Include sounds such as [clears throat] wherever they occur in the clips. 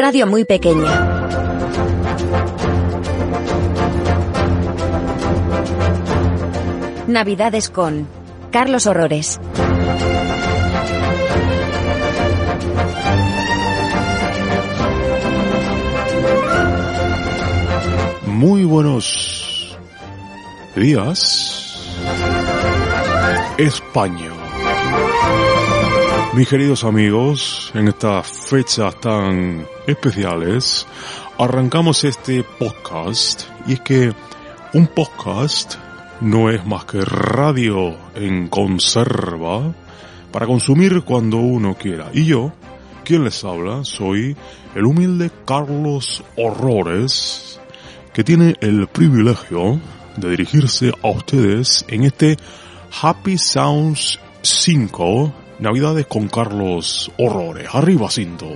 Radio muy pequeña. Navidades con Carlos Horrores. Muy buenos días, España. Mis queridos amigos, en estas fechas tan especiales, arrancamos este podcast y es que un podcast no es más que radio en conserva para consumir cuando uno quiera. Y yo, quien les habla, soy el humilde Carlos Horrores, que tiene el privilegio de dirigirse a ustedes en este Happy Sounds 5 Navidades con Carlos Horrores. Arriba cinto.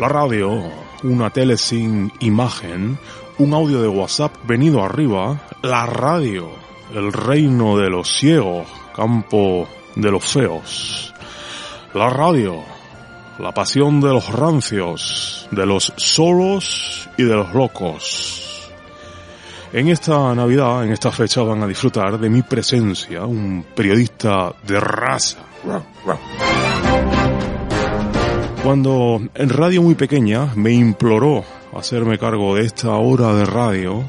La radio, una tele sin imagen, un audio de WhatsApp venido arriba, la radio, el reino de los ciegos, campo de los feos. La radio, la pasión de los rancios, de los solos y de los locos. En esta Navidad, en esta fecha, van a disfrutar de mi presencia, un periodista de raza. Cuando en radio muy pequeña me imploró hacerme cargo de esta hora de radio,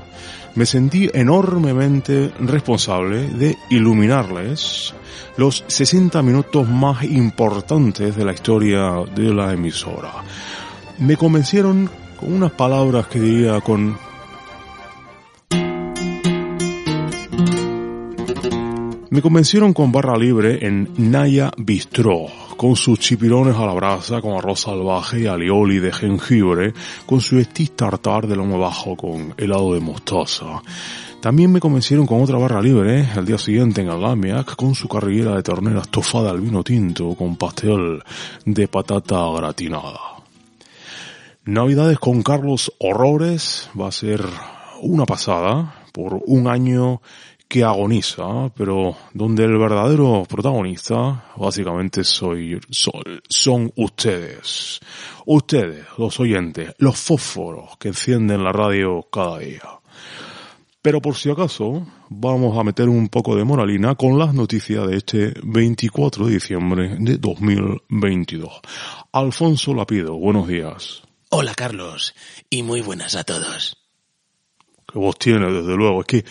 me sentí enormemente responsable de iluminarles los 60 minutos más importantes de la historia de la emisora. Me convencieron con unas palabras que diría con Me convencieron con barra libre en Naya Bistro, con sus chipirones a la brasa, con arroz salvaje y alioli de jengibre, con su estis tartar de lomo bajo con helado de mostaza. También me convencieron con otra barra libre el día siguiente en Alamiac con su carrillera de ternera estofada al vino tinto con pastel de patata gratinada. Navidades con Carlos Horrores va a ser una pasada por un año que agoniza, pero donde el verdadero protagonista básicamente soy, son, son ustedes. Ustedes, los oyentes, los fósforos que encienden la radio cada día. Pero por si acaso, vamos a meter un poco de moralina con las noticias de este 24 de diciembre de 2022. Alfonso Lapido, buenos días. Hola Carlos, y muy buenas a todos. Que vos tienes, desde luego. Es que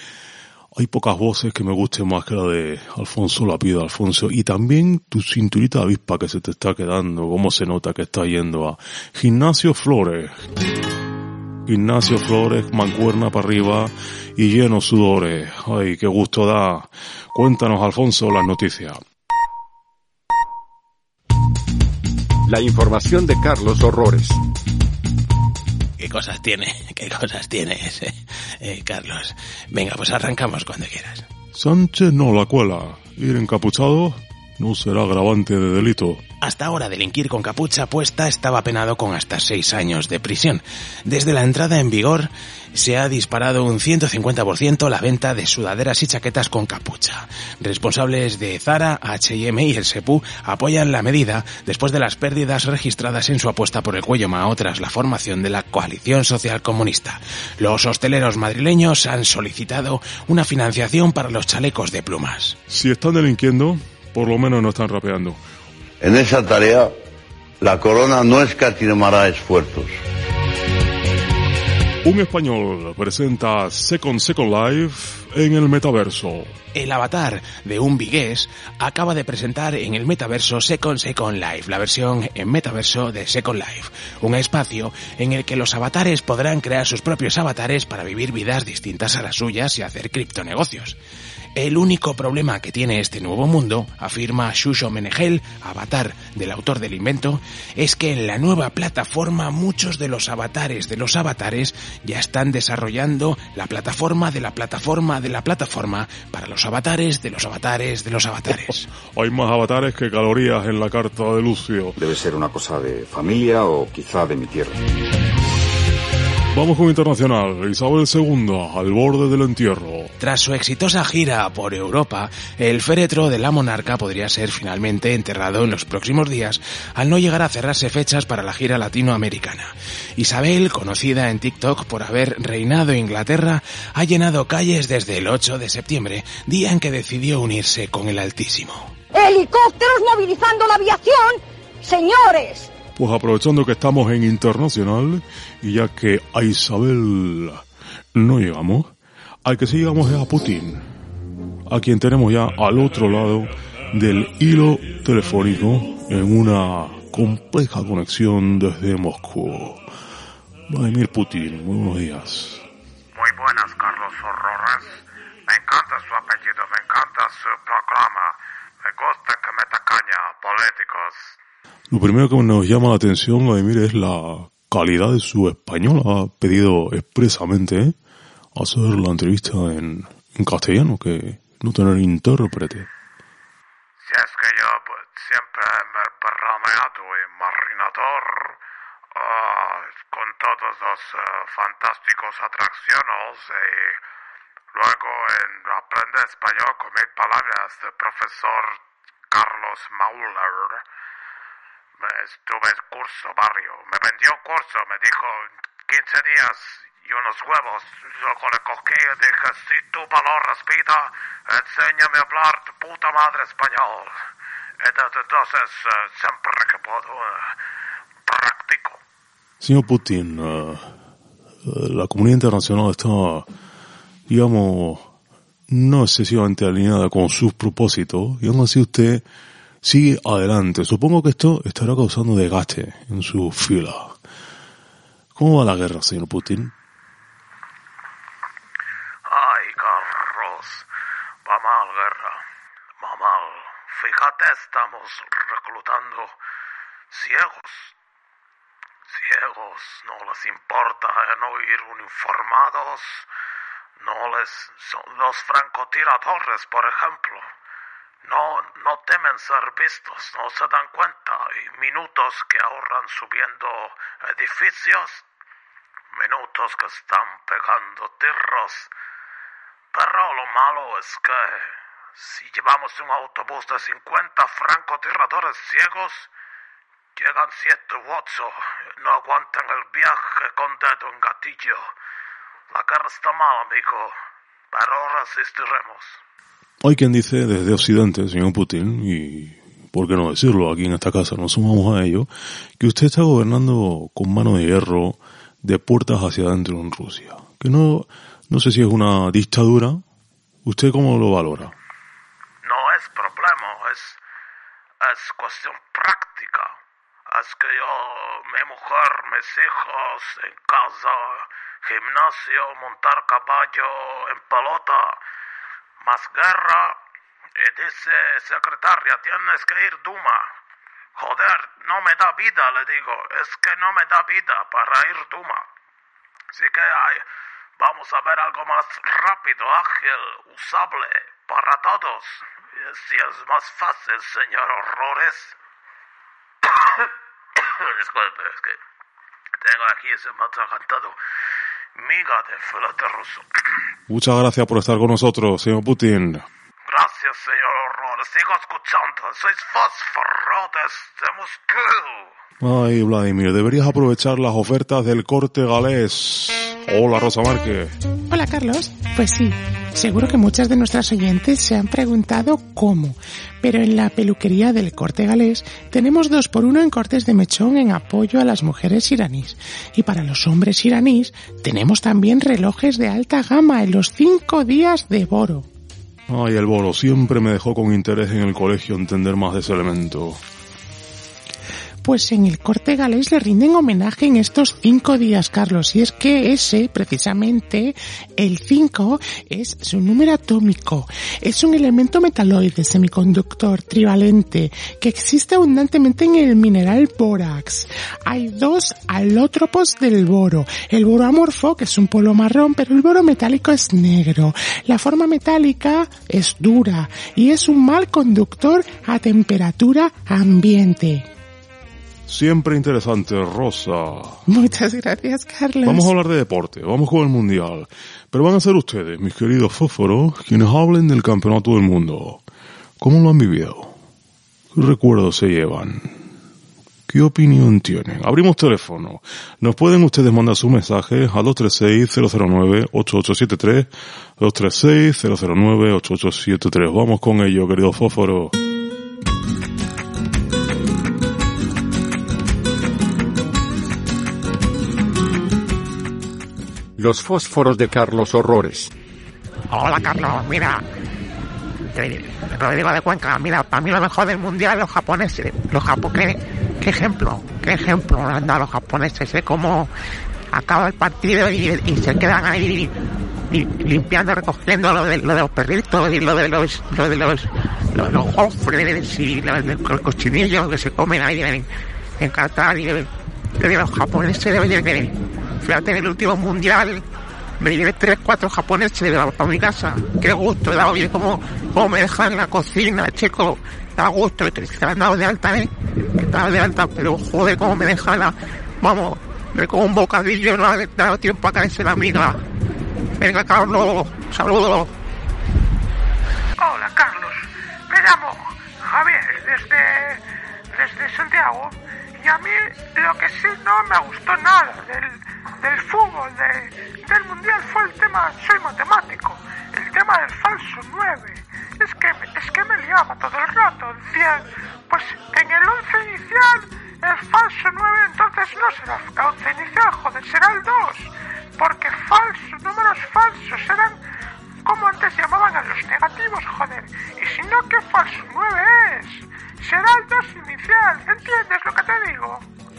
hay pocas voces que me gusten más que la de Alfonso Lapido, Alfonso. Y también tu cinturita de avispa que se te está quedando, cómo se nota que está yendo a Gimnasio Flores. Ignacio Flores, mancuerna para arriba y lleno sudores. Ay, qué gusto da. Cuéntanos, Alfonso, las noticias. La información de Carlos Horrores. ¿Qué cosas tiene? [laughs] ¿Qué cosas tiene ese, eh, Carlos? Venga, pues arrancamos cuando quieras. Sánchez no la cuela. Ir encapuchado no será agravante de delito. Hasta ahora delinquir con capucha puesta estaba penado con hasta seis años de prisión. Desde la entrada en vigor se ha disparado un 150% la venta de sudaderas y chaquetas con capucha. Responsables de Zara, H&M y el SEPU apoyan la medida después de las pérdidas registradas en su apuesta por el cuello Mao tras la formación de la coalición social comunista. Los hosteleros madrileños han solicitado una financiación para los chalecos de plumas. Si están delinquiendo, por lo menos no están rapeando. En esa tarea, la corona no escatimará esfuerzos. Un español presenta Second Second Life en el metaverso. El avatar de un vigués acaba de presentar en el metaverso Second Second Life, la versión en metaverso de Second Life, un espacio en el que los avatares podrán crear sus propios avatares para vivir vidas distintas a las suyas y hacer criptonegocios. El único problema que tiene este nuevo mundo, afirma Shusho Menegel, avatar del autor del invento, es que en la nueva plataforma muchos de los avatares de los avatares ya están desarrollando la plataforma de la plataforma de la plataforma para los avatares de los avatares de los avatares. [laughs] Hay más avatares que calorías en la carta de Lucio. Debe ser una cosa de familia o quizá de mi tierra. Vamos con internacional. Isabel II al borde del entierro. Tras su exitosa gira por Europa, el féretro de la monarca podría ser finalmente enterrado en los próximos días al no llegar a cerrarse fechas para la gira latinoamericana. Isabel, conocida en TikTok por haber reinado Inglaterra, ha llenado calles desde el 8 de septiembre, día en que decidió unirse con el Altísimo. ¡Helicópteros movilizando la aviación! ¡Señores! Pues aprovechando que estamos en internacional y ya que a Isabel no llegamos, al que sí llegamos es a Putin, a quien tenemos ya al otro lado del hilo telefónico en una compleja conexión desde Moscú. Vladimir Putin, muy buenos días. Muy buenas, Carlos Horrores. Me encanta su apellido, me encanta su programa. Me gusta que me tacaña, políticos. Lo primero que nos llama la atención, Vladimir, es la calidad de su español. Ha pedido expresamente hacer la entrevista en, en castellano, que no tener intérprete. Si es que yo pues, siempre me he perrameado y marinador ah, con todos los eh, fantásticos atracciones y luego en aprender español con mis palabras del profesor Carlos Mauler. Estuve en curso barrio, me vendió un curso, me dijo 15 días y unos huevos. Luego le cogí y dije, si tú valoras vida, enséñame a hablar tu puta madre español. Entonces, eh, siempre que puedo, eh, practico. Señor Putin, eh, la comunidad internacional está, digamos, no excesivamente alineada con sus propósitos y aún así usted sigue adelante. Supongo que esto estará causando desgaste en su fila. ¿Cómo va la guerra, señor Putin? Ay, Carlos, va mal, guerra, va mal. Fíjate, estamos reclutando ciegos. Ciegos, no les importa no ir uniformados, no les son los francotiradores, por ejemplo. No, no temen ser vistos, no se dan cuenta y minutos que ahorran subiendo edificios, minutos que están pegando tirros. Pero lo malo es que si llevamos un autobús de 50 francotiradores ciegos, llegan siete u ocho, no aguantan el viaje con dedo en gatillo. La guerra está mal, amigo, pero resistiremos. Hay quien dice desde Occidente, señor Putin, y por qué no decirlo, aquí en esta casa nos sumamos a ello, que usted está gobernando con mano de hierro de puertas hacia adentro en Rusia. Que no, no sé si es una dictadura. ¿Usted cómo lo valora? No es problema, es, es cuestión práctica. Es que yo, mi mujer, mis hijos, en casa, gimnasio, montar caballo, en pelota, más guerra. Y dice secretaria, tienes que ir Duma. Joder, no me da vida, le digo. Es que no me da vida para ir Duma. Así que hay, vamos a ver algo más rápido, ágil, usable para todos. Si es más fácil, señor Horrores. [coughs] Disculpe, es que tengo aquí ese atragantado. Miga de filete ruso. Muchas gracias por estar con nosotros, señor Putin. Gracias, señor Horrores. Sigo escuchando. Sois fósforo desde Moscú. Ay, Vladimir, deberías aprovechar las ofertas del corte galés. Hola Rosa Márquez. Hola Carlos. Pues sí, seguro que muchas de nuestras oyentes se han preguntado cómo, pero en la peluquería del corte galés tenemos dos por uno en cortes de mechón en apoyo a las mujeres iraníes. Y para los hombres iraníes tenemos también relojes de alta gama en los cinco días de Boro. Ay, el Boro siempre me dejó con interés en el colegio entender más de ese elemento pues en el corte galés le rinden homenaje en estos cinco días, Carlos. Y es que ese, precisamente, el 5, es su número atómico. Es un elemento metaloide semiconductor trivalente que existe abundantemente en el mineral bórax. Hay dos alótropos del boro. El boro amorfo, que es un polo marrón, pero el boro metálico es negro. La forma metálica es dura y es un mal conductor a temperatura ambiente. Siempre interesante, Rosa. Muchas gracias, Carlos. Vamos a hablar de deporte, vamos con el Mundial. Pero van a ser ustedes, mis queridos fósforos, quienes hablen del Campeonato del Mundo. ¿Cómo lo han vivido? ¿Qué recuerdos se llevan? ¿Qué opinión tienen? Abrimos teléfono. Nos pueden ustedes mandar su mensaje a 236-009-8873, 236-009-8873. Vamos con ello, querido fósforo. Los fósforos de Carlos Horrores. Hola Carlos, mira. Rodrigo de Cuenca, mira, para mí lo mejor del mundial los japoneses. Los japoneses, qué ejemplo, qué ejemplo han dado los japoneses, ¿eh? Cómo acaba el partido y, se quedan ahí limpiando, recogiendo lo de, los perritos y lo de los, lo de los, los, y los, cochinillos que se comen ahí en, en y los japoneses deben de, Fíjate, en el último mundial me llevé tres, cuatro japoneses para mi casa. Qué gusto, dado bien como, como me dejan la cocina, chico. Da gusto, que te han dado de alta, ¿eh? Que de alta, pero joder, cómo me dejan la... Vamos, me como un bocadillo, no ha dado tiempo a caerse la amiga. Venga, Carlos, saludos. Hola, Carlos. Me llamo Javier, desde, desde Santiago. Y a mí lo que sí no me gustó nada del del fútbol, del mundial fue el tema, soy matemático, el tema del falso 9. Es que, es que me liaba todo el rato, decía, pues en el 11 inicial el falso 9 entonces no será el 11 inicial, joder, será el 2. Porque falsos, números falsos, eran como antes llamaban a los negativos, joder. Y si no, ¿qué falso 9 Será el 2 inicial, ¿entiendes lo que te digo?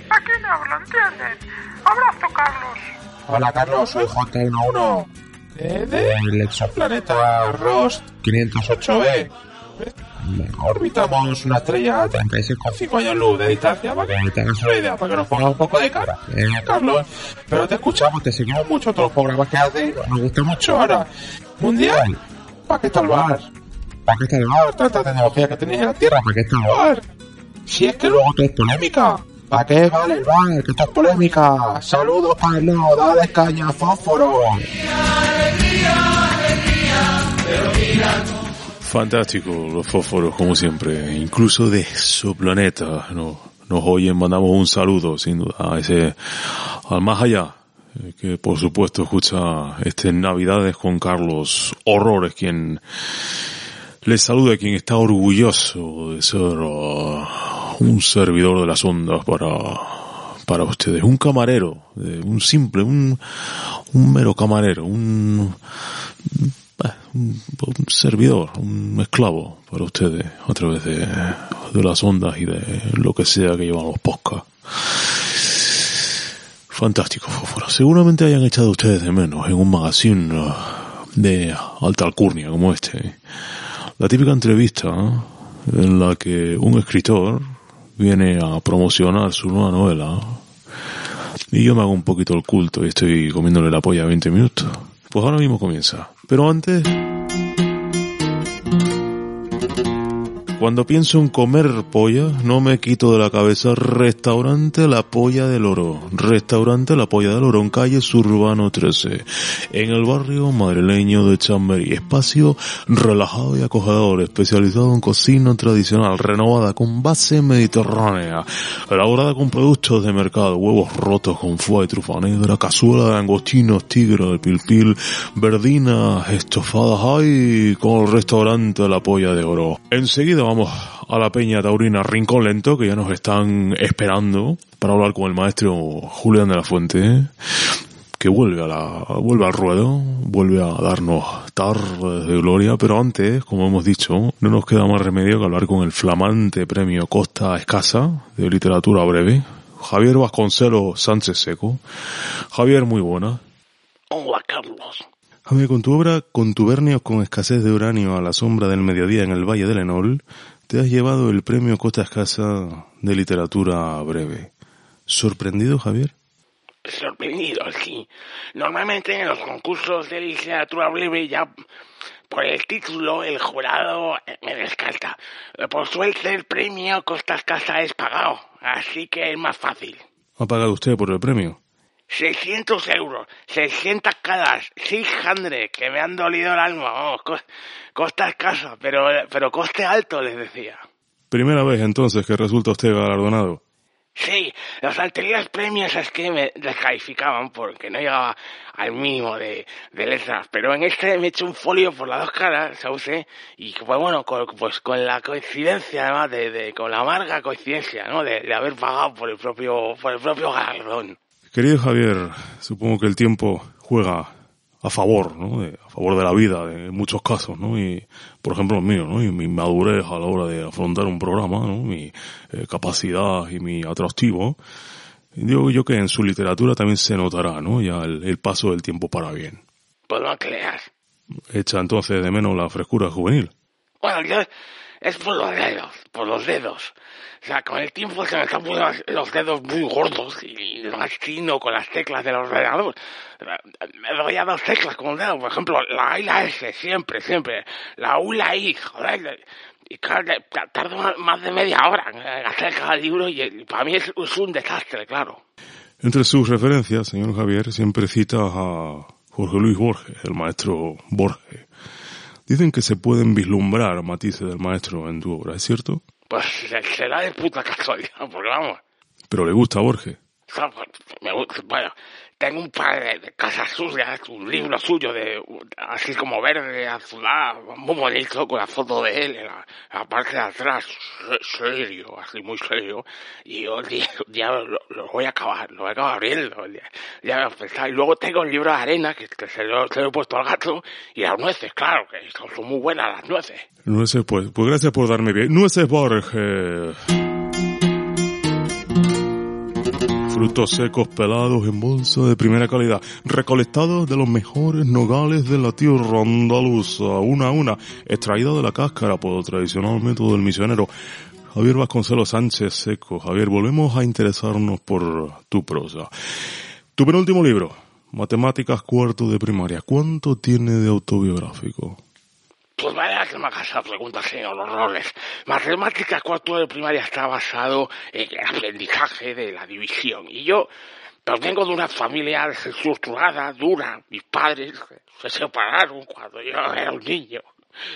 Aquí no hablo, ¿entiendes? Abrazo, Carlos. Hola, Carlos, soy JN1 del exoplaneta Rost 508b. Orbitamos una estrella a 36,5 años luz de distancia para que tengas una idea, para que nos pongamos un poco de cara, eh, Carlos. Pero te escuchamos, te seguimos mucho todos los programas que haces, nos gusta mucho ahora. Mundial, ¿para qué el bar? ¿Para qué bar? Tanta tecnología que tenéis en la Tierra, ¿para qué está el bar? Si es que luego todo es polémica. ¿Para qué vale el bar? Que esto es polémica. Saludos, Carlos. Dale caña, fósforo. Fantástico, los fósforos, como siempre. Incluso de su planeta. ¿no? Nos oyen, mandamos un saludo, sin duda, a ese, al más allá. Eh, que por supuesto escucha este Navidades con Carlos Horrores, quien les saluda, quien está orgulloso de ser uh, un servidor de las ondas para, para ustedes, un camarero, un simple, un, un mero camarero, un, un, servidor, un esclavo para ustedes a través de, de las ondas y de lo que sea que llevan los podcasts. Fantástico, Fósforo. Seguramente hayan echado ustedes de menos en un magazine uh, de alta alcurnia como este. La típica entrevista en la que un escritor viene a promocionar su nueva novela y yo me hago un poquito el culto y estoy comiéndole la polla 20 minutos. Pues ahora mismo comienza. Pero antes... cuando pienso en comer polla, no me quito de la cabeza Restaurante La Polla del Oro. Restaurante La Polla del Oro en calle Surbano 13, en el barrio madrileño de Chamberí. Espacio relajado y acogedor, especializado en cocina tradicional, renovada con base mediterránea, elaborada con productos de mercado, huevos rotos con foie y trufa negra, cazuela de langostinos, tigre de pilpil, verdinas estofadas, ay, con el restaurante La Polla de Oro. Enseguida a la Peña Taurina Rincón Lento, que ya nos están esperando para hablar con el maestro Julián de la Fuente, que vuelve a la, vuelve al ruedo, vuelve a darnos tardes de gloria, pero antes, como hemos dicho, no nos queda más remedio que hablar con el flamante premio Costa Escasa de literatura breve, Javier Vasconcelos Sánchez Seco. Javier, muy buena. Hola, Carlos. Javier, con tu obra Contubernios con escasez de uranio a la sombra del mediodía en el Valle del Enol, te has llevado el premio Costa Escasa de literatura breve. ¿Sorprendido, Javier? Sorprendido, sí. Normalmente en los concursos de literatura breve ya por el título el jurado me descarta. Por suerte el premio Costa Escasa es pagado, así que es más fácil. ¿Ha pagado usted por el premio? 600 euros, 600 caras, 600, que me han dolido el alma, vamos, costa escasa, pero, pero coste alto, les decía. Primera vez entonces que resulta usted galardonado. Sí, los anteriores premios es que me descalificaban porque no llegaba al mínimo de, de letras, pero en este me he hecho un folio por las dos caras, ¿sabes? Y pues bueno, con, pues con la coincidencia además de, de con la amarga coincidencia, ¿no? De, de haber pagado por el propio, por el propio galardón. Querido Javier, supongo que el tiempo juega a favor, ¿no? De, a favor de la vida, de, en muchos casos, ¿no? Y, por ejemplo, el mío, ¿no? Y mi madurez a la hora de afrontar un programa, ¿no? Mi eh, capacidad y mi atractivo. Digo yo que en su literatura también se notará, ¿no? Ya el, el paso del tiempo para bien. No creas. Echa entonces de menos la frescura juvenil. Bueno, yo, es por los dedos, por los dedos. O sea, con el tiempo se me están poniendo los dedos muy gordos y más chino con las teclas del ordenador. Me doy a dos teclas con el dedo, por ejemplo, la A y la S, siempre, siempre. La U y la I, joder. Y claro, tardo más de media hora en hacer cada libro y para mí es un desastre, claro. Entre sus referencias, señor Javier, siempre cita a Jorge Luis Borges, el maestro Borges. Dicen que se pueden vislumbrar matices del maestro en tu obra, ¿es cierto? Pues [laughs] será de puta casualidad, [laughs] porque vamos. Pero le gusta a Borges. Me gusta, bueno, tengo un par de, casas suyas, un libro suyo de así como verde, azulado, muy bonito, con la foto de él en la, parte de atrás, serio, así muy serio. Y yo [laughs] día lo, voy a acabar, lo voy a acabar abriendo. Ya voy a. Y luego tengo el libro de arena, que, se, lo, se, lo, he puesto al gato, y las nueces, claro, que son muy buenas las nueces. Nueces, pues, pues gracias por darme bien. Nueces Borges. Frutos secos pelados en bolsa de primera calidad, recolectados de los mejores nogales de la tierra andaluza, una a una, extraídos de la cáscara por el tradicional método del misionero. Javier Vasconcelos Sánchez Seco. Javier, volvemos a interesarnos por tu prosa. Tu penúltimo libro, Matemáticas cuarto de primaria. ¿Cuánto tiene de autobiográfico? Pues vaya que me hagas esa pregunta, señor Horrores. Matemáticas cuarto de primaria está basado en el aprendizaje de la división. Y yo vengo de una familia desestructurada, dura. Mis padres se separaron cuando yo era un niño.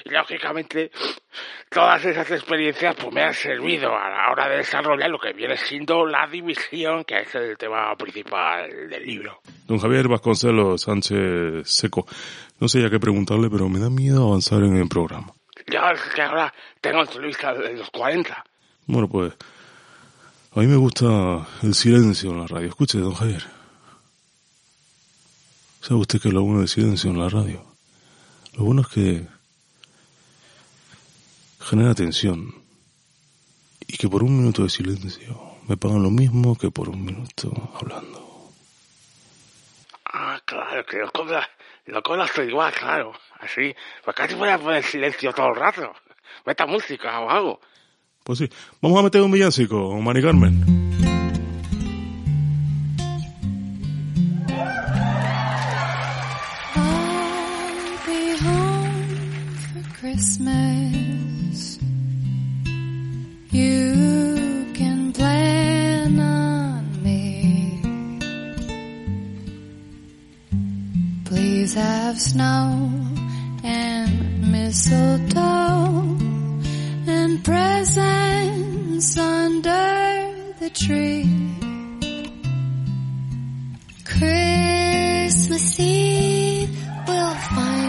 Y lógicamente todas esas experiencias pues me han servido a la hora de desarrollar lo que viene siendo la división, que es el tema principal del libro. Don Javier Vasconcelos Sánchez Seco, no sé ya qué preguntarle, pero me da miedo avanzar en el programa. Ya es que ahora tengo entrevista de los 40. Bueno, pues a mí me gusta el silencio en la radio. Escuche, don Javier. ¿Sabe usted qué es lo bueno del silencio en la radio? Lo bueno es que genera tensión y que por un minuto de silencio me pagan lo mismo que por un minuto hablando. Claro, que lo cobra, lo cobra igual, claro. Así, pues casi voy a poner silencio todo el rato. Meta música o algo. Pues sí, vamos a meter un villancico, Mari Carmen. Have snow and mistletoe and presents under the tree. Christmas Eve will find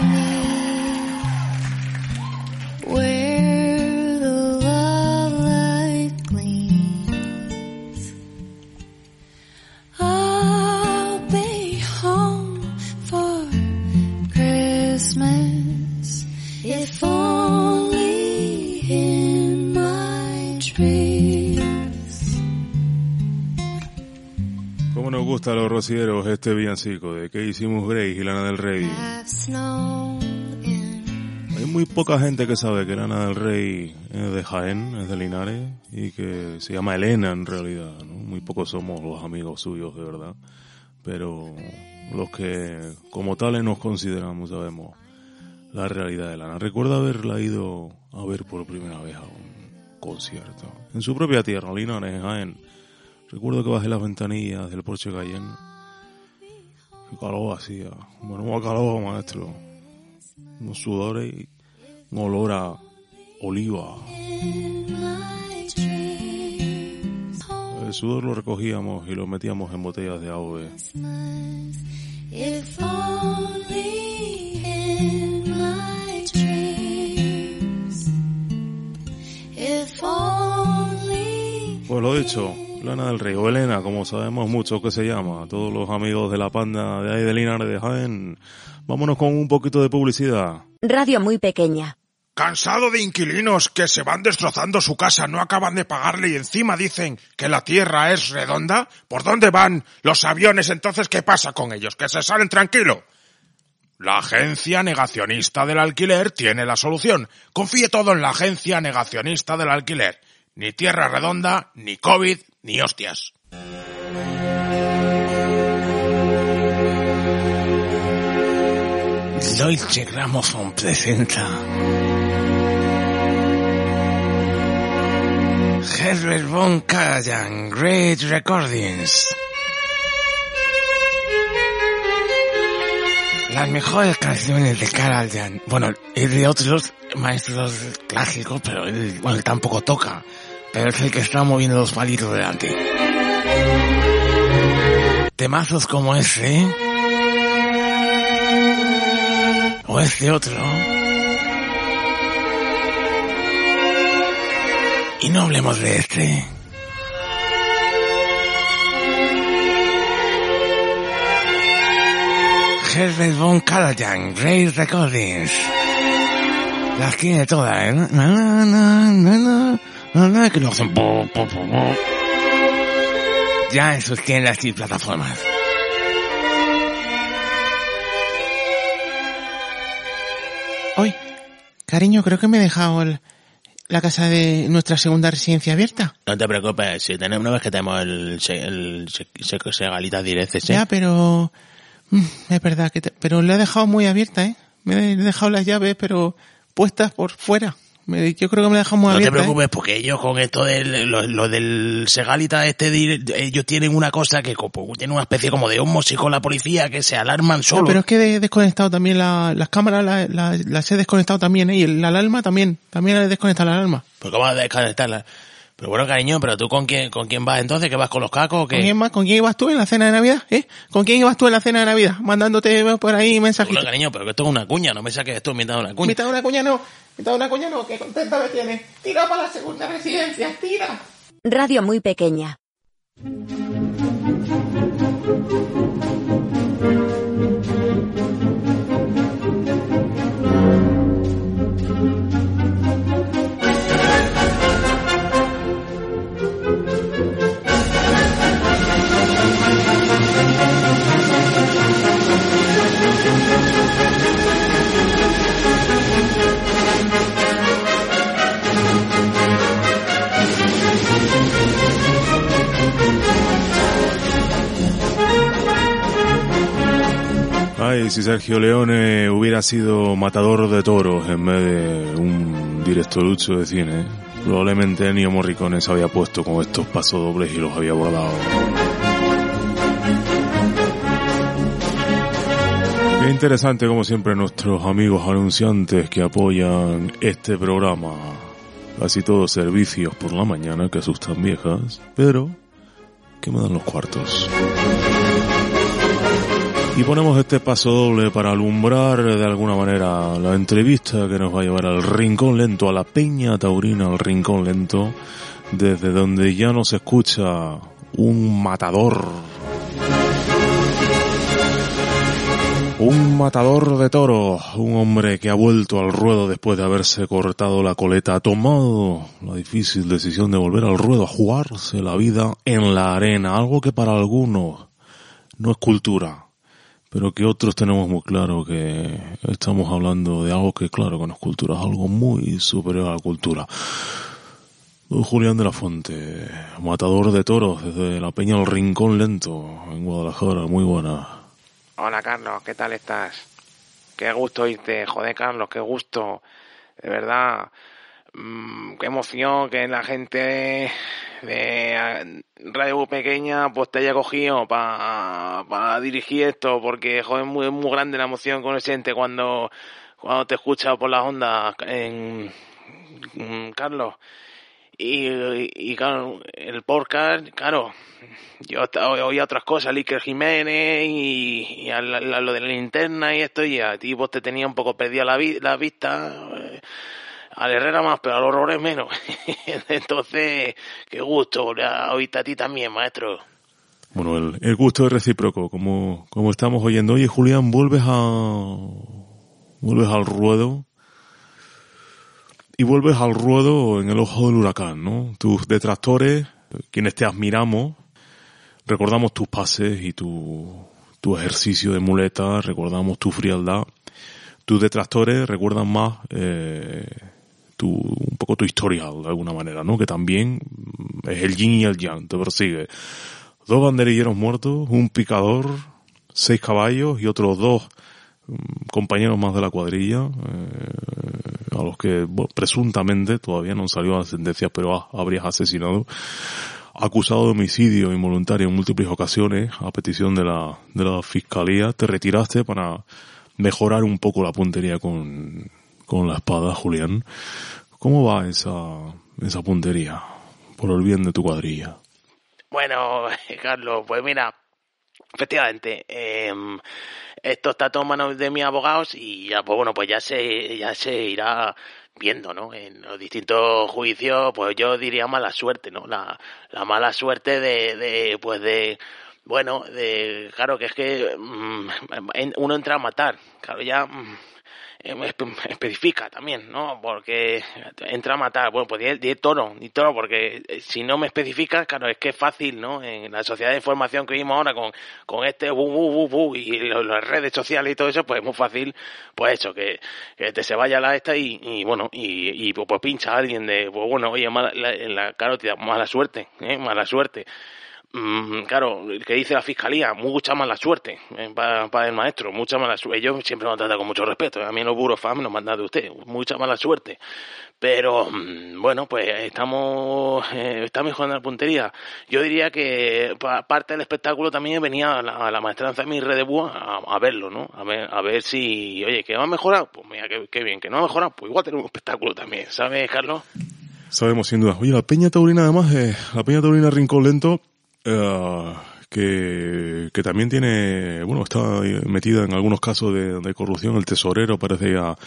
gusta a los rocieros este villancico de que hicimos Grace y Lana del Rey? Hay muy poca gente que sabe que Lana del Rey es de Jaén, es de Linares y que se llama Elena en realidad. ¿no? Muy pocos somos los amigos suyos de verdad, pero los que como tales nos consideramos sabemos la realidad de Lana. Recuerdo haberla ido a ver por primera vez a un concierto en su propia tierra, Linares, en Jaén. Recuerdo que bajé las ventanillas del Porsche Cayenne. Qué calor hacía. Bueno, más calor, maestro. Unos sudores y un olor a oliva. El sudor lo recogíamos y lo metíamos en botellas de only Pues lo dicho, Lana del Rey o Elena, como sabemos mucho que se llama, todos los amigos de la panda de ahí de Linares de Jaén, vámonos con un poquito de publicidad. Radio muy pequeña. Cansado de inquilinos que se van destrozando su casa, no acaban de pagarle y encima dicen que la Tierra es redonda. ¿Por dónde van los aviones entonces? ¿Qué pasa con ellos? ¿Que se salen tranquilo? La agencia negacionista del alquiler tiene la solución. Confíe todo en la agencia negacionista del alquiler. Ni Tierra redonda, ni COVID, ni hostias. Deutsche Grammophon presenta Herbert von Karajan, Great Recordings. Las mejores canciones de Karajan. Bueno, y de otros maestros clásicos, pero bueno, él tampoco toca. Pero es el que está moviendo los palitos delante. Temazos como ese. O este otro. Y no hablemos de este. Herbert von Karajan, Great Recordings. Las tiene todas, ¿eh? Na, na, na, que lo hacen. Ya en sus tiendas y plataformas. Hoy, cariño, creo que me he dejado el- la casa de nuestra segunda residencia abierta. No te preocupes, si tenemos una vez que tenemos el, el se- Segalitas Directes, ¿eh? Ya, pero... mm, Es verdad que... te- Pero la he dejado muy abierta, ¿eh? Me he dejado las llaves, pero puestas por fuera. Yo creo que me la muy No te. ¿eh? preocupes, porque ellos con esto del, lo, lo del Segalita este, ellos tienen una cosa que como, tienen una especie como de osmosis con la policía que se alarman No, solo. pero es que he desconectado también la- las cámaras, la- la- las he desconectado también, ¿eh? Y la alarma también. También he desconectado la alarma. Pues cómo vas a desconectarla. Pero bueno, cariño, pero tú con quién, con quién vas entonces, que vas con los cacos o qué? ¿Con quién, más? ¿Con quién ibas tú en la cena de Navidad? ¿Eh? ¿Con quién ibas tú en la cena de Navidad? Mandándote por ahí mensajitos. Bueno, cariño, pero que esto es una cuña, no me saques esto de una cuña. De una cuña no, de una cuña no, que contenta me tienes. Tira para la segunda residencia, tira. Radio muy pequeña. Si Sergio Leone hubiera sido matador de toros en vez de un directorucho de cine. Probablemente Ennio Morricone se había puesto con estos pasodobles y los había bordado. Qué interesante como siempre nuestros amigos anunciantes que apoyan este programa. Casi todos servicios por la mañana que asustan viejas, pero que me dan los cuartos. Y ponemos este paso doble para alumbrar de alguna manera la entrevista que nos va a llevar al rincón lento, a la peña taurina, al rincón lento, desde donde ya nos escucha un matador. Un matador de toros, un hombre que ha vuelto al ruedo después de haberse cortado la coleta, ha tomado la difícil decisión de volver al ruedo, a jugarse la vida en la arena, algo que para algunos no es cultura, pero que otros tenemos muy claro que estamos hablando de algo que claro que no es cultura, es algo muy superior a la cultura. Julián de la Fuente, matador de toros desde la Peña al Rincón Lento en Guadalajara, muy buena. Hola Carlos, ¿qué tal estás? Qué gusto oírte, joder Carlos, qué gusto. De verdad, mm, qué emoción que la gente de Radio Pequeña pues te haya cogido para dirigir esto, porque joder, es muy, muy grande la emoción que uno siente cuando, cuando te escucha por las ondas, en, mm, Carlos. Y, claro, el podcast, claro, yo oía otras cosas, Iker Jiménez y, a la- lo de la linterna y esto, y a ti vos te tenía un poco perdida la, la vista, eh, al Herrera más, pero al Horrores menos. [laughs] Entonces, qué gusto a oírte a ti también, maestro. Bueno, el, el gusto es recíproco, como, como estamos oyendo. Oye, Julián, vuelves a, vuelves al ruedo. Y vuelves al ruedo en el ojo del huracán, ¿no? Tus detractores, quienes te admiramos, recordamos tus pases y tu, tu ejercicio de muleta, recordamos tu frialdad. Tus detractores recuerdan más, eh, tu, un poco tu historial, de alguna manera, ¿no? Que también mm, es el yin y el yang, te persigue. Dos banderilleros muertos, un picador, seis caballos y otros dos mm, compañeros más de la cuadrilla, eh, a los que presuntamente todavía no han salido las pero ah, habrías asesinado, acusado de homicidio involuntario en múltiples ocasiones a petición de la, de la fiscalía, te retiraste para mejorar un poco la puntería con, con la espada, Julián. ¿Cómo va esa, esa puntería? Por el bien de tu cuadrilla. Bueno, [laughs] Carlos, pues mira, efectivamente, eh, esto está todo en manos de mis abogados y ya, pues bueno, pues ya se, ya se irá viendo, ¿no? En los distintos juicios, pues yo diría mala suerte, ¿no? La, la mala suerte de, de, pues de, bueno, de, claro, que es que mm, uno entra a matar, claro, ya mm, especifica también, ¿no? Porque entra a matar, bueno, pues di, toro, di toro, porque eh, si no me especifica, claro, es que es fácil, ¿no? En la sociedad de información que vivimos ahora con, con este bu, bu, bu, y las redes sociales y todo eso, pues es muy fácil, pues eso, que, te se vaya la esta y, y bueno, y, y pues, pincha a alguien de, pues bueno, oye, mala, la, la carótida, mala suerte, ¿eh? Mala suerte. Claro, que dice la fiscalía, mucha mala suerte para el maestro, mucha mala suerte. Ellos siempre han tratado con mucho respeto. A mí los burofam lo mandan de usted, mucha mala suerte. Pero mm, bueno, pues estamos, eh, está mejorando la puntería. Yo diría que pa- parte del espectáculo también venía a la, maestranza de mi red de búa a, verlo, ¿no? A ver, a ver si, oye, que va a mejorar, pues mira, qué, bien, que no va a mejorar, pues igual tenemos un espectáculo también, ¿sabes, Carlos? Sabemos sin duda. Oye, la Peña Taurina además, eh, la Peña Taurina Rincón Lento, eh, que, que también tiene, bueno, está metida en algunos casos de, corrupción. El tesorero parece ya,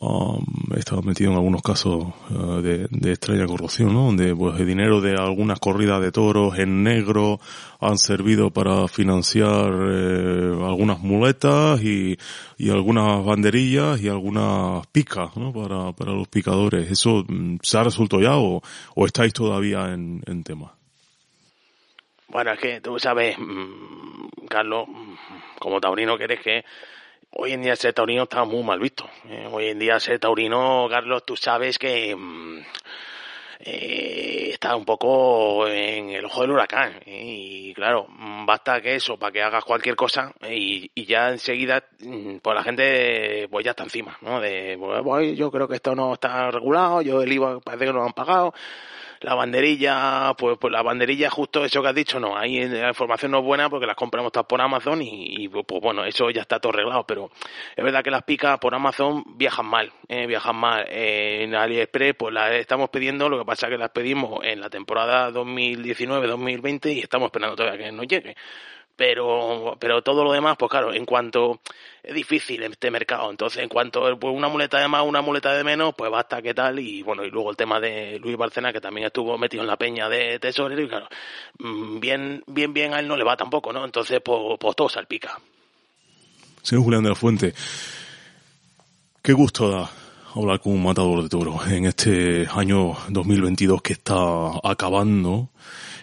um, está metido en algunos casos eh, de, de extraña corrupción, ¿no? Donde pues el dinero de algunas corridas de toros en negro han servido para financiar eh, algunas muletas y, y algunas banderillas y algunas picas, ¿no? Para, para los picadores. ¿Eso mm, se ha resuelto ya o, o estáis todavía en, en tema? Bueno, es que tú sabes, mm, Carlos, mm, como taurino que eres, que hoy en día ser taurino está muy mal visto. ¿eh? Hoy en día ser taurino, Carlos, tú sabes que mm, eh, está un poco en el ojo del huracán. Y claro, basta que eso para que hagas cualquier cosa y, y ya enseguida, pues la gente pues ya está encima, ¿no? De, pues, pues, yo creo que esto no está regulado, yo el IVA parece que no lo han pagado. La banderilla, pues, pues la banderilla justo eso que has dicho, no, ahí la información no es buena porque las compramos todas por Amazon y, y, pues bueno, eso ya está todo arreglado, pero es verdad que las picas por Amazon viajan mal, eh, viajan mal. Eh, en AliExpress pues las estamos pidiendo, lo que pasa es que las pedimos en la temporada 2019-2020 y estamos esperando todavía que nos llegue. Pero, pero todo lo demás, pues claro, en cuanto es difícil este mercado, entonces en cuanto pues una muleta de más, una muleta de menos, pues basta que tal, y bueno, y luego el tema de Luis Barcena, que también estuvo metido en la peña de tesorero, y claro, mm, bien, bien, bien a él no le va tampoco, ¿no? Entonces, pues, pues todo salpica. Señor Julián de la Fuente, qué gusto da hablar con un matador de toro en este año 2022 que está acabando.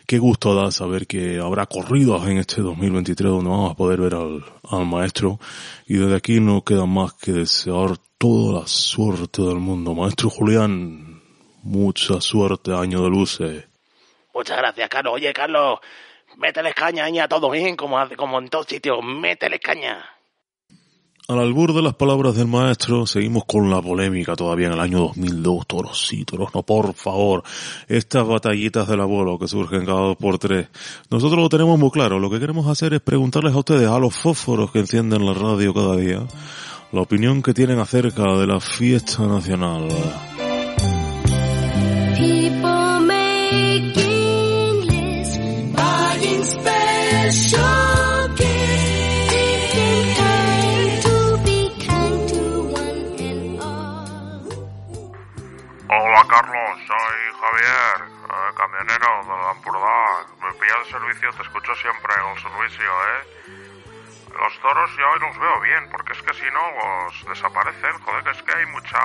Qué gusto da saber que habrá corridas en este 2023 donde vamos a poder ver al, al maestro. Y desde aquí no queda más que desear toda la suerte del mundo. Maestro Julián, mucha suerte, año de luces. Muchas gracias, Carlos. Oye, Carlos, mételes caña a todos, bien, como, hace- como en todos sitios, mételes caña. Al albur de las palabras del maestro, seguimos con la polémica todavía en el año 2002. Toros sí, toros no, por favor. Estas batallitas del abuelo que surgen cada dos por tres. Nosotros lo tenemos muy claro. Lo que queremos hacer es preguntarles a ustedes, a los fósforos que encienden la radio cada día, la opinión que tienen acerca de la fiesta nacional. Hola Carlos, soy Javier, eh, camionero de la Ampurdá. Me pilla el servicio, te escucho siempre en el servicio, ¿eh? Los toros yo hoy los veo bien, porque es que si no los desaparecen, joder, es que hay mucha...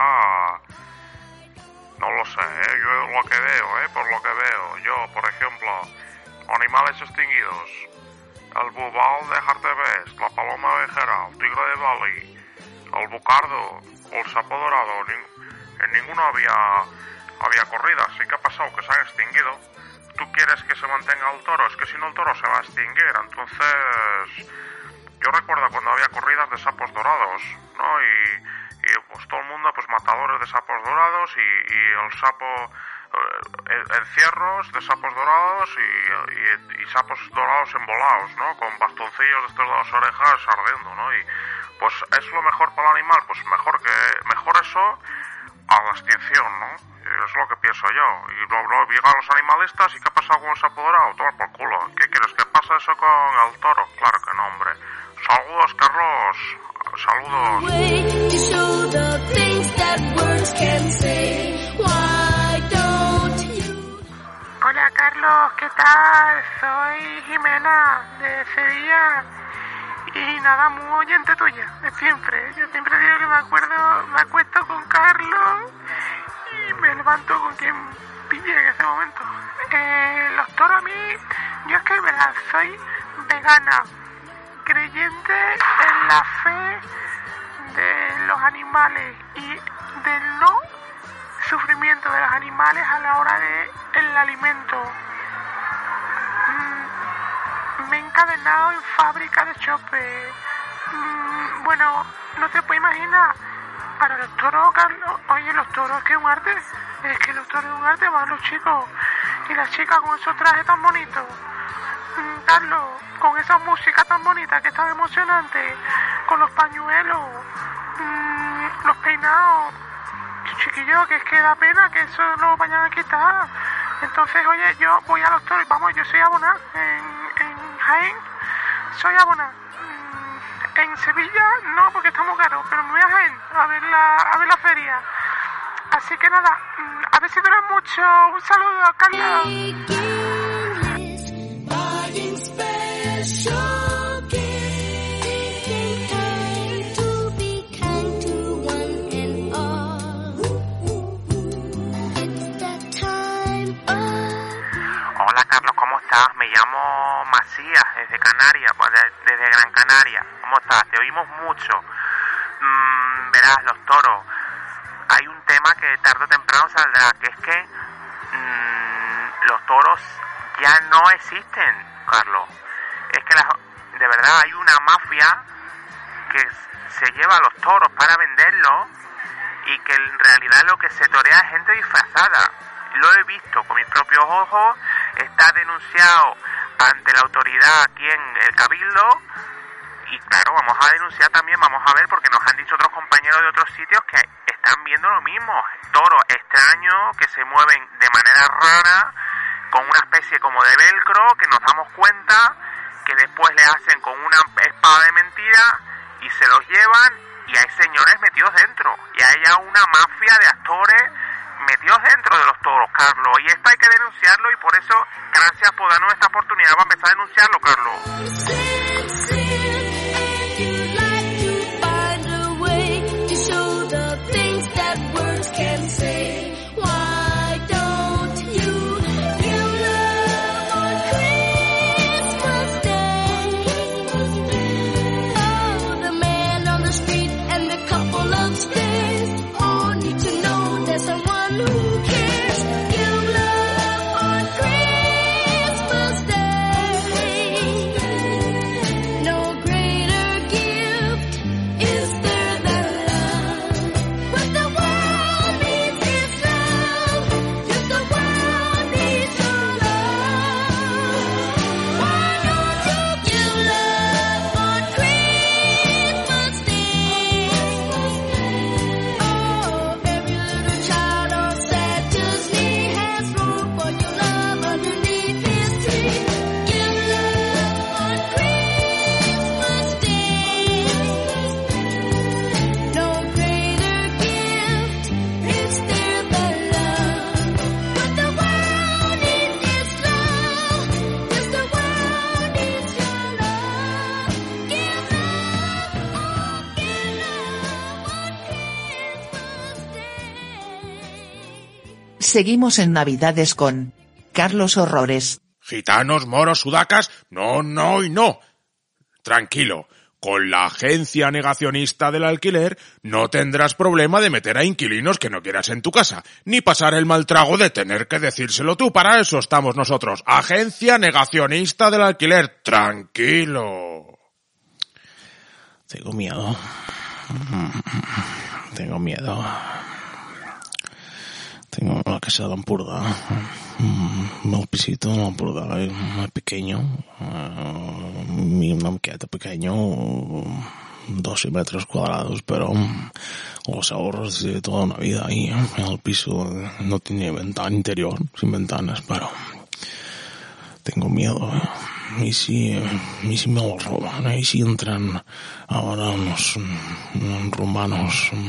No lo sé, ¿eh? Yo lo que veo, ¿eh? Por lo que veo. Yo, por ejemplo, animales extinguidos. El bubal de Hartebest, la paloma ovejera, el tigre de Bali, el bucardo, el sapo dorado. En ninguno había, había corridas. ¿Y qué ha pasado? Que se han extinguido. ¿Tú quieres que se mantenga el toro? Es que si no el toro se va a extinguir. Entonces, yo recuerdo cuando había corridas de sapos dorados, ¿no? Y, pues todo el mundo, pues matadores de sapos dorados y, el sapo, eh, en- encierros de sapos dorados y, sapos dorados embolados, ¿no? Con bastoncillos de estos de las orejas ardiendo, ¿no? Y pues es lo mejor para el animal, pues mejor que, mejor eso a la extinción, ¿no? Y Es lo que pienso yo. Y luego, luego llegan los animalistas y ¿qué ha pasado con el sapo dorado? Toma por culo. ¿Qué quieres que pase eso con el toro? Claro que no, hombre. Saludos, Carlos. Saludos. Hola Carlos, ¿qué tal? Soy Jimena de Sevilla y nada, muy oyente tuya, siempre. Yo siempre digo que me acuerdo, me acuesto con Carlos y me levanto con quien pille en ese momento. Eh, los toros a mí, yo es que verás, soy vegana, creyente en la fe de los animales y del no sufrimiento de los animales a la hora de alimento. Me he encadenado en fábrica de chope. Mm, bueno, no te puedes imaginar. Para los toros, Carlos, oye, los toros, que un arte. Es que los toros es un arte, van los chicos. Y las chicas con esos trajes tan bonitos. Mm, Carlos, con esa música tan bonita que es tan emocionante. Con los pañuelos, mm, los peinados chiquillo, que es que da pena que eso no lo vayan a quitar. Entonces, oye, yo voy a los toros, vamos, yo soy abona en, en Jaén, soy abona. Mm, En Sevilla, no, porque estamos caros, pero me voy a Jaén a ver la, a ver la feria. Así que nada, mm, a ver si dura mucho. Un saludo, Carlos. Desde Canarias, de- desde Gran Canaria. ¿Cómo estás? Te oímos mucho. Mm, verás, los toros. Hay un tema que tarde o temprano saldrá, que es que mm, los toros ya no existen, Carlos. Es que la- de verdad hay una mafia que se lleva a los toros para venderlos y que en realidad lo que se torea es gente disfrazada. Lo he visto con mis propios ojos, está denunciado ante la autoridad aquí en el Cabildo. Y claro, vamos a denunciar también, vamos a ver, porque nos han dicho otros compañeros de otros sitios que están viendo lo mismo, toros extraños que se mueven de manera rara, con una especie como de velcro, que nos damos cuenta que después le hacen con una espada de mentira y se los llevan y hay señores metidos dentro, y hay ya una mafia de actores metidos dentro de los toros, Carlos, y esto hay que denunciarlo y por eso, gracias por darnos esta oportunidad para empezar a denunciarlo, Carlos. Seguimos en Navidades con Carlos Horrores. Gitanos, moros, sudacas, no, no y no. Tranquilo, con la agencia negacionista del alquiler no tendrás problema de meter a inquilinos que no quieras en tu casa, ni pasar el mal trago de tener que decírselo tú. Para eso estamos nosotros. Agencia negacionista del alquiler. Tranquilo. Tengo miedo. Tengo miedo. Tengo la casa de l'Empordà. Mm, El pisito de es muy pequeño. una miqueta pequeño. 12 metros cuadrados, pero mm, los ahorros de toda una vida ahí. ¿eh? El piso no tiene ventana interior, sin ventanas, pero tengo miedo. ¿Y si, y si me lo roban? ¿Y si entran ahora unos, mm, rumanos mm,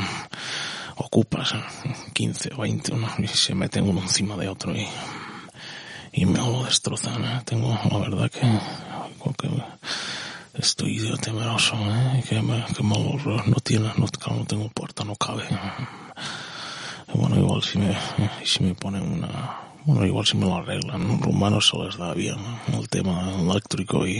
ocupas, eh, 15 o 20, ¿no? y se meten uno encima de otro y, y me lo destrozan? ¿eh? Tengo, la verdad que, que estoy temeroso, ¿eh? que me, que me lo- no tiene, no, no tengo puerta, no cabe. Bueno, igual si me, si me ponen una, bueno, igual si me lo arreglan, los rumanos se les da bien el tema eléctrico y,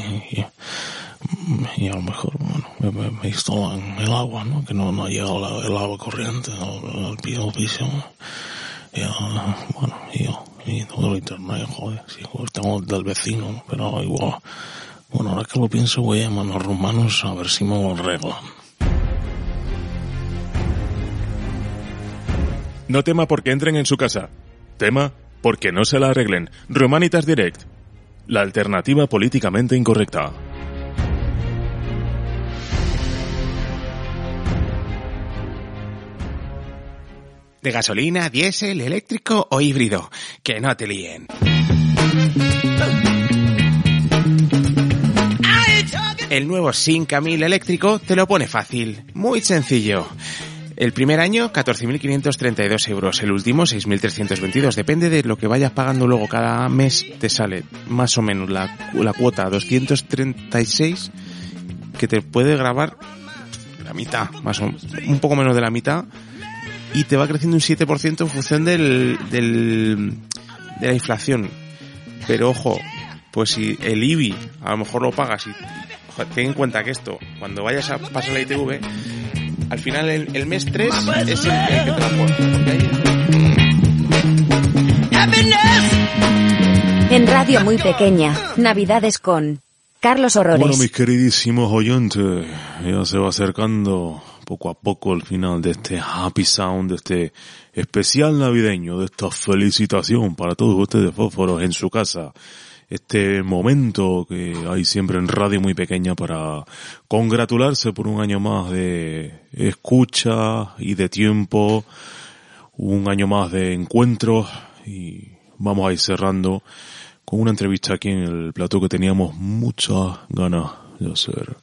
y a lo mejor, bueno, me, me- me instalan el agua, ¿no? Que no, no ha llegado la- el agua corriente al, al pi- al piso. Y, ah, bueno, y yo, y todo el internet, joder, sí, joder, tengo el del vecino, ¿no? pero igual, bueno, ahora que lo pienso voy a llamar a los rumanos a ver si me lo arreglan. No tema porque entren en su casa. Tema porque no se la arreglen. Romanitas Direct. La alternativa políticamente incorrecta. ¿De gasolina, diésel, eléctrico o híbrido? Que no te líen. El nuevo Sinca 1000 eléctrico te lo pone fácil, muy sencillo. El primer año 14.532 euros, el último 6.322. Depende de lo que vayas pagando luego cada mes, te sale más o menos la, cuota 236 que te puede grabar la mitad, más o un poco menos de la mitad y te va creciendo un 7% en función del, del, de la inflación. Pero ojo, pues si el IBI a lo mejor lo pagas y joder, ten en cuenta que esto, cuando vayas a pasar la ITV, al final el, el mes 3 es el, el que te la Happy Radio muy pequeña. Navidades con Carlos Horrores. Bueno, mis queridísimos oyentes, ya se va acercando poco a poco el final de este Happy Sound, de este especial navideño, de esta felicitación para todos ustedes fósforos en su casa. Este momento que hay siempre en radio muy pequeña para congratularse por un año más de escucha y de tiempo, un año más de encuentros y vamos a ir cerrando con una entrevista aquí en el plató que teníamos muchas ganas de hacer.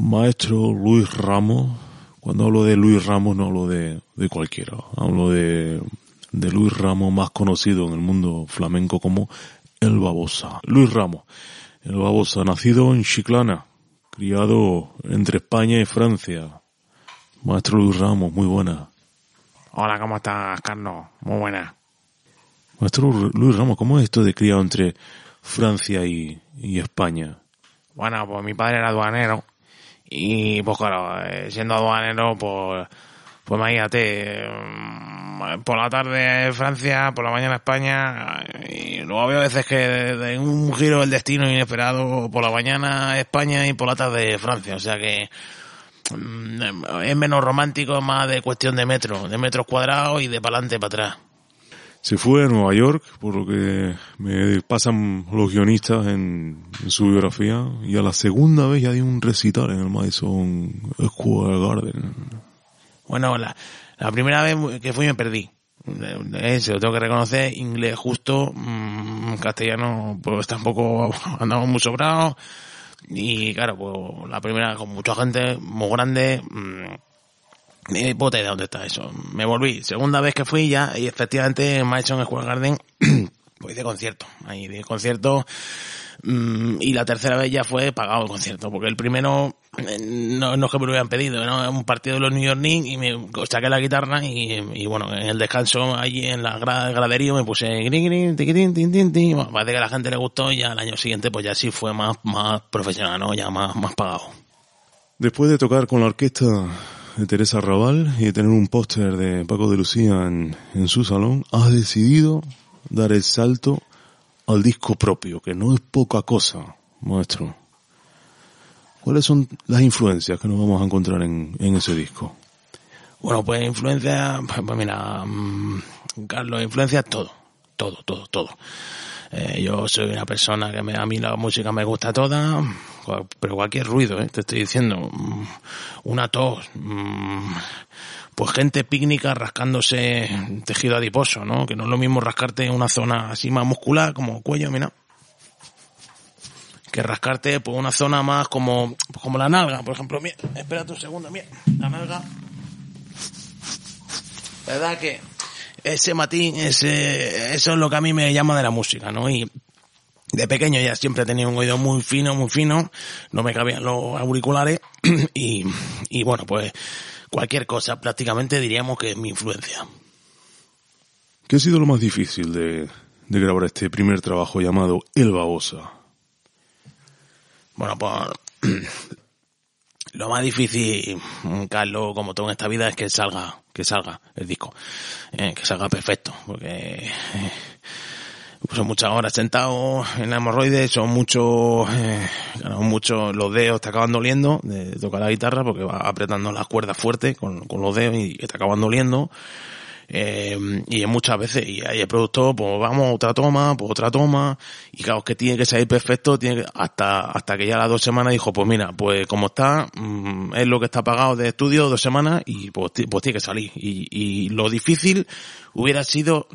Maestro Luis Ramos, cuando hablo de Luis Ramos no hablo de, de cualquiera, hablo de, de Luis Ramos más conocido en el mundo flamenco como El Babosa. Luis Ramos, El Babosa, nacido en Chiclana, criado entre España y Francia. Maestro Luis Ramos, muy buena. Hola, ¿cómo estás, Carlos? Muy buena. Maestro Luis Ramos, ¿cómo es esto de criado entre Francia y, y España? Bueno, pues mi padre era aduanero y pues claro, eh, siendo aduanero, pues, pues imagínate, mm, por la tarde Francia, por la mañana España y luego había veces que de, un giro del destino inesperado por la mañana España y por la tarde Francia, o sea que mm, es menos romántico, más de cuestión de metro, de metros cuadrados y de para adelante para atrás. Se fue a Nueva York, por lo que me pasan los guionistas en, su biografía, y a la segunda vez ya dio un recital en el Madison Square Garden. Bueno, la, la primera vez que fui me perdí. Eso, lo tengo que reconocer, inglés justo, mm, castellano pues tampoco [laughs] andamos muy sobrados. Y claro, pues la primera con mucha gente, muy grande, mmm, ni puta idea dónde está eso. Me volví. Segunda vez que fui ya, y efectivamente en Madison Square Garden, [clears throat] pues de concierto. Ahí de concierto. mm, y la tercera vez ya fue pagado el concierto, porque el primero eh, no, no es que me lo hubieran pedido, ¿no? un partido de los New York Knicks y me saqué la guitarra y, bueno, en el descanso allí en la gra- graderío me puse grin, grin, tiquitín, tin, tin, tin. Bueno, parece que a la gente le gustó y ya el año siguiente pues ya sí fue más, más profesional, ¿no? Ya más, más pagado. Después de tocar con la orquesta de Teresa Raval y de tener un póster de Paco de Lucía en, en su salón, has decidido dar el salto al disco propio, que no es poca cosa, maestro. ¿Cuáles son las influencias que nos vamos a encontrar en, en ese disco? Bueno, pues influencia, pues pues mira, mm, Carlos, influencia todo, todo, todo, todo. Eh, yo soy una persona que me, a mí la música me gusta toda, pero cualquier ruido, eh, te estoy diciendo, mm, una tos, mm, pues gente pícnica rascándose tejido adiposo, ¿no? Que no es lo mismo rascarte en una zona así más muscular, como cuello, mira, que rascarte por una zona más como, pues como la nalga, por ejemplo, mira, espérate un segundo, mira, la nalga, ¿verdad que ese matín, ese, eso es lo que a mí me llama de la música, ¿no? Y de pequeño ya siempre he tenido un oído muy fino, muy fino, no me cabían los auriculares [clears throat] y, y bueno, pues cualquier cosa prácticamente diríamos que es mi influencia. ¿Qué ha sido lo más difícil de, de grabar este primer trabajo llamado El Babosa? Bueno, pues [clears throat] lo más difícil, Carlos, como todo en esta vida, es que salga, que salga el disco, eh, que salga perfecto, porque eh, son muchas horas sentado en la hemorroide, son muchos, eh, muchos, los dedos te acaban doliendo de tocar la guitarra porque va apretando las cuerdas fuerte con, con los dedos y te acaban doliendo. Eh, y muchas veces, y ahí el productor, pues vamos, otra toma, pues otra toma, y claro, que tiene que salir perfecto, tiene que, hasta, hasta que ya las dos semanas dijo, pues mira, pues como está, mm, es lo que está pagado de estudio, dos semanas, y pues, pues tiene que salir. Y, y lo difícil hubiera sido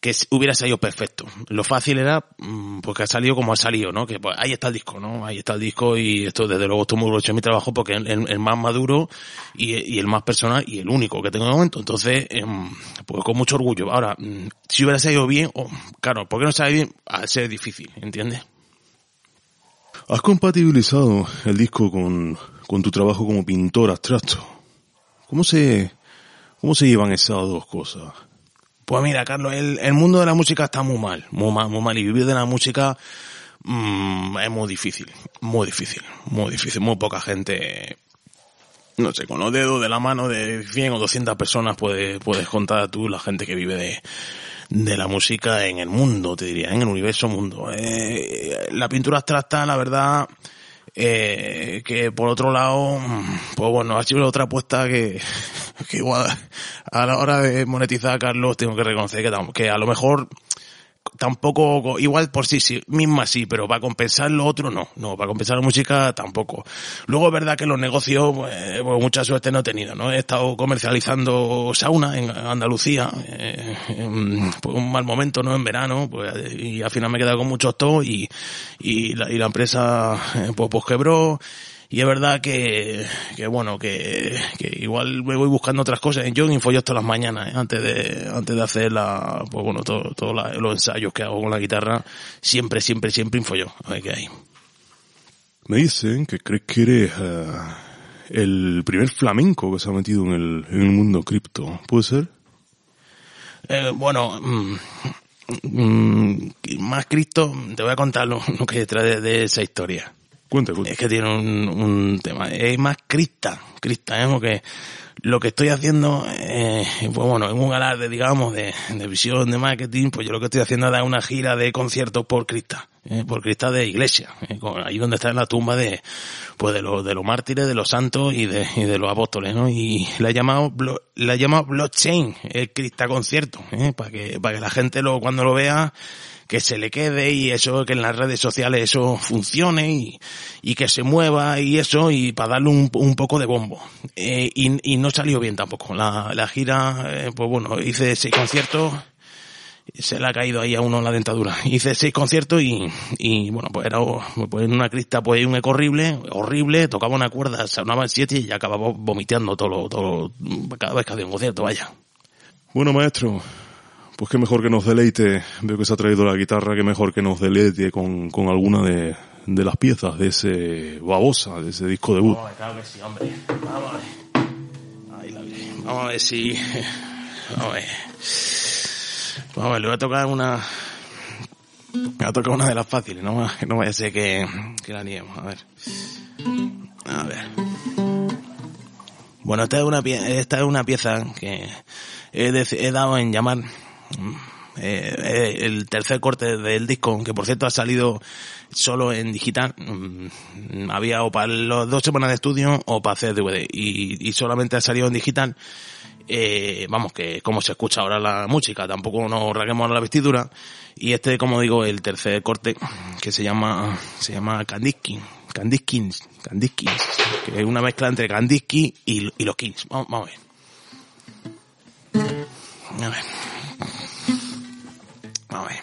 que hubiera salido perfecto. Lo fácil era, mm, pues que ha salido como ha salido, ¿no? Que pues ahí está el disco, ¿no? Ahí está el disco y esto desde luego estoy muy orgulloso de mi trabajo porque es el, el más maduro y, el más personal y el único que tengo de momento. Entonces, em, pues con mucho orgullo. Ahora, mm, si hubiera salido bien, oh, claro, ¿por qué no sale bien? Al ser difícil, ¿entiendes? ¿Has compatibilizado el disco con, con tu trabajo como pintor abstracto? ¿Cómo se, cómo se llevan esas dos cosas? Pues mira, Carlos, el, el mundo de la música está muy mal, muy mal, muy mal. Y vivir de la música mm, es muy difícil, muy difícil, muy difícil. Muy poca gente, no sé, con los dedos de la mano de 100 o 200 personas puedes, puedes contar tú la gente que vive de, de la música en el mundo, te diría, en el universo mundo. Eh, la pintura abstracta, la verdad, eh, que por otro lado, pues bueno, ha sido otra apuesta que, que igual a la hora de monetizar a Carlos tengo que reconocer que, que a lo mejor tampoco, igual por sí, sí, misma sí, pero para compensar lo otro no, no, para compensar la música tampoco. Luego es verdad que los negocios, pues, pues mucha suerte no he tenido, ¿no? He estado comercializando sauna en Andalucía, eh, pues un mal momento, ¿no? En verano, pues, y al final me he quedado con muchos tos y, y la, y la empresa, eh, pues, pues quebró, y es verdad que, que bueno, que, que igual me voy buscando otras cosas. Yo infollo todas las mañanas, ¿eh? antes de, antes de hacer la, pues bueno, todos todo los ensayos que hago con la guitarra, siempre, siempre, siempre infollo. A ver qué hay. Me dicen que crees que eres eh, el primer flamenco que se ha metido en el, en el mundo cripto. ¿Puede ser? Eh, bueno, mm, mm, más Cristo, te voy a contar lo, lo que hay detrás de, de esa historia. Es que tiene un, un tema. Es más crista, crista, ¿eh? Porque lo que estoy haciendo, eh, pues bueno, en un alarde, digamos, de, de visión, de marketing, pues yo lo que estoy haciendo es dar una gira de conciertos por crista, ¿eh? por crista de iglesia, ¿eh? Con- ahí donde está la tumba de, pues de los, de los mártires, de los santos y de, y de los apóstoles, ¿no? Y la he llamado, la he blockchain, el crista concierto, ¿eh? Para que, para que la gente lo, cuando lo vea, que se le quede y eso, que en las redes sociales eso funcione y, y que se mueva y eso, y para darle un, un poco de bombo. Eh, y, y no salió bien tampoco. La, la gira, eh, pues bueno, hice seis conciertos, se le ha caído ahí a uno la dentadura. Hice seis conciertos y, y bueno, pues era pues en una crista pues un eco horrible, horrible, tocaba una cuerda, sonaba el siete y ya acababa vomiteando todo todo cada vez que hacía un concierto, vaya. Bueno, maestro, pues qué mejor que nos deleite. Veo que se ha traído la guitarra, qué mejor que nos deleite con, con alguna de, de las piezas de ese babosa, de ese disco debut. Vamos a claro que sí, hombre. Vamos a ver. Ahí la. Vamos a ver si... Vamos a ver. Vamos a ver, le voy a tocar una... Me a tocar una de las fáciles, no, va- no vaya a ser que, que la niemos. A ver. A ver. Bueno, esta es una, pie- esta es una pieza que he, dado en llamar eh, eh, el tercer corte del disco, que por cierto ha salido solo en digital. Mm, Había o para las dos semanas de estudio o para hacer DVD. Y, solamente ha salido en digital. Eh, vamos, que como se escucha ahora la música, tampoco nos rasguemos ahora la vestidura. Y este, como digo, el tercer corte, que se llama, se llama Kandinsky. Kandiskins, Kandiskins, que es una mezcla entre Kandinsky y, y los Kings. Vamos, vamos a ver. A ver. A.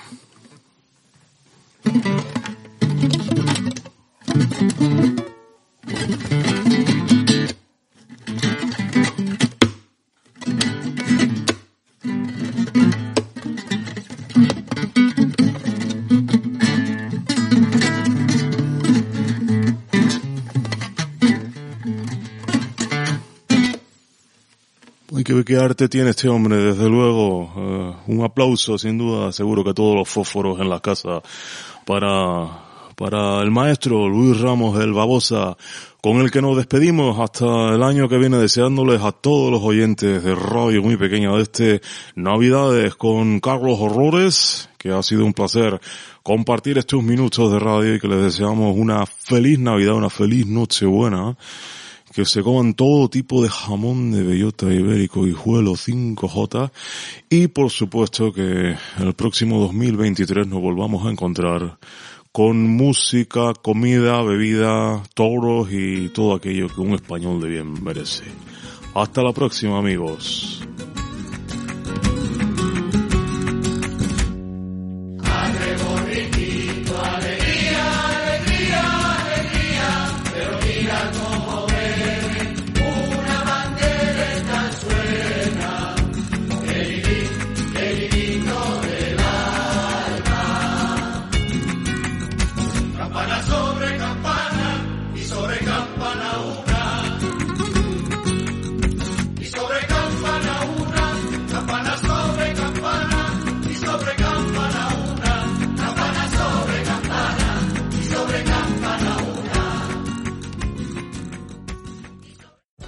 Qué arte tiene este hombre, desde luego. Eh, un aplauso, sin duda, seguro que todos los fósforos en la casa para, para el maestro Luis Ramos del Babosa, con el que nos despedimos hasta el año que viene deseándoles a todos los oyentes de Radio Muy Pequeña de este Navidades con Carlos Horrores, que ha sido un placer compartir estos minutos de radio y que les deseamos una feliz Navidad, una feliz Nochebuena que se coman todo tipo de jamón de bellota ibérico y juelo 5J y por supuesto que el próximo 2023 nos volvamos a encontrar con música, comida, bebida, toros y todo aquello que un español de bien merece. Hasta la próxima amigos.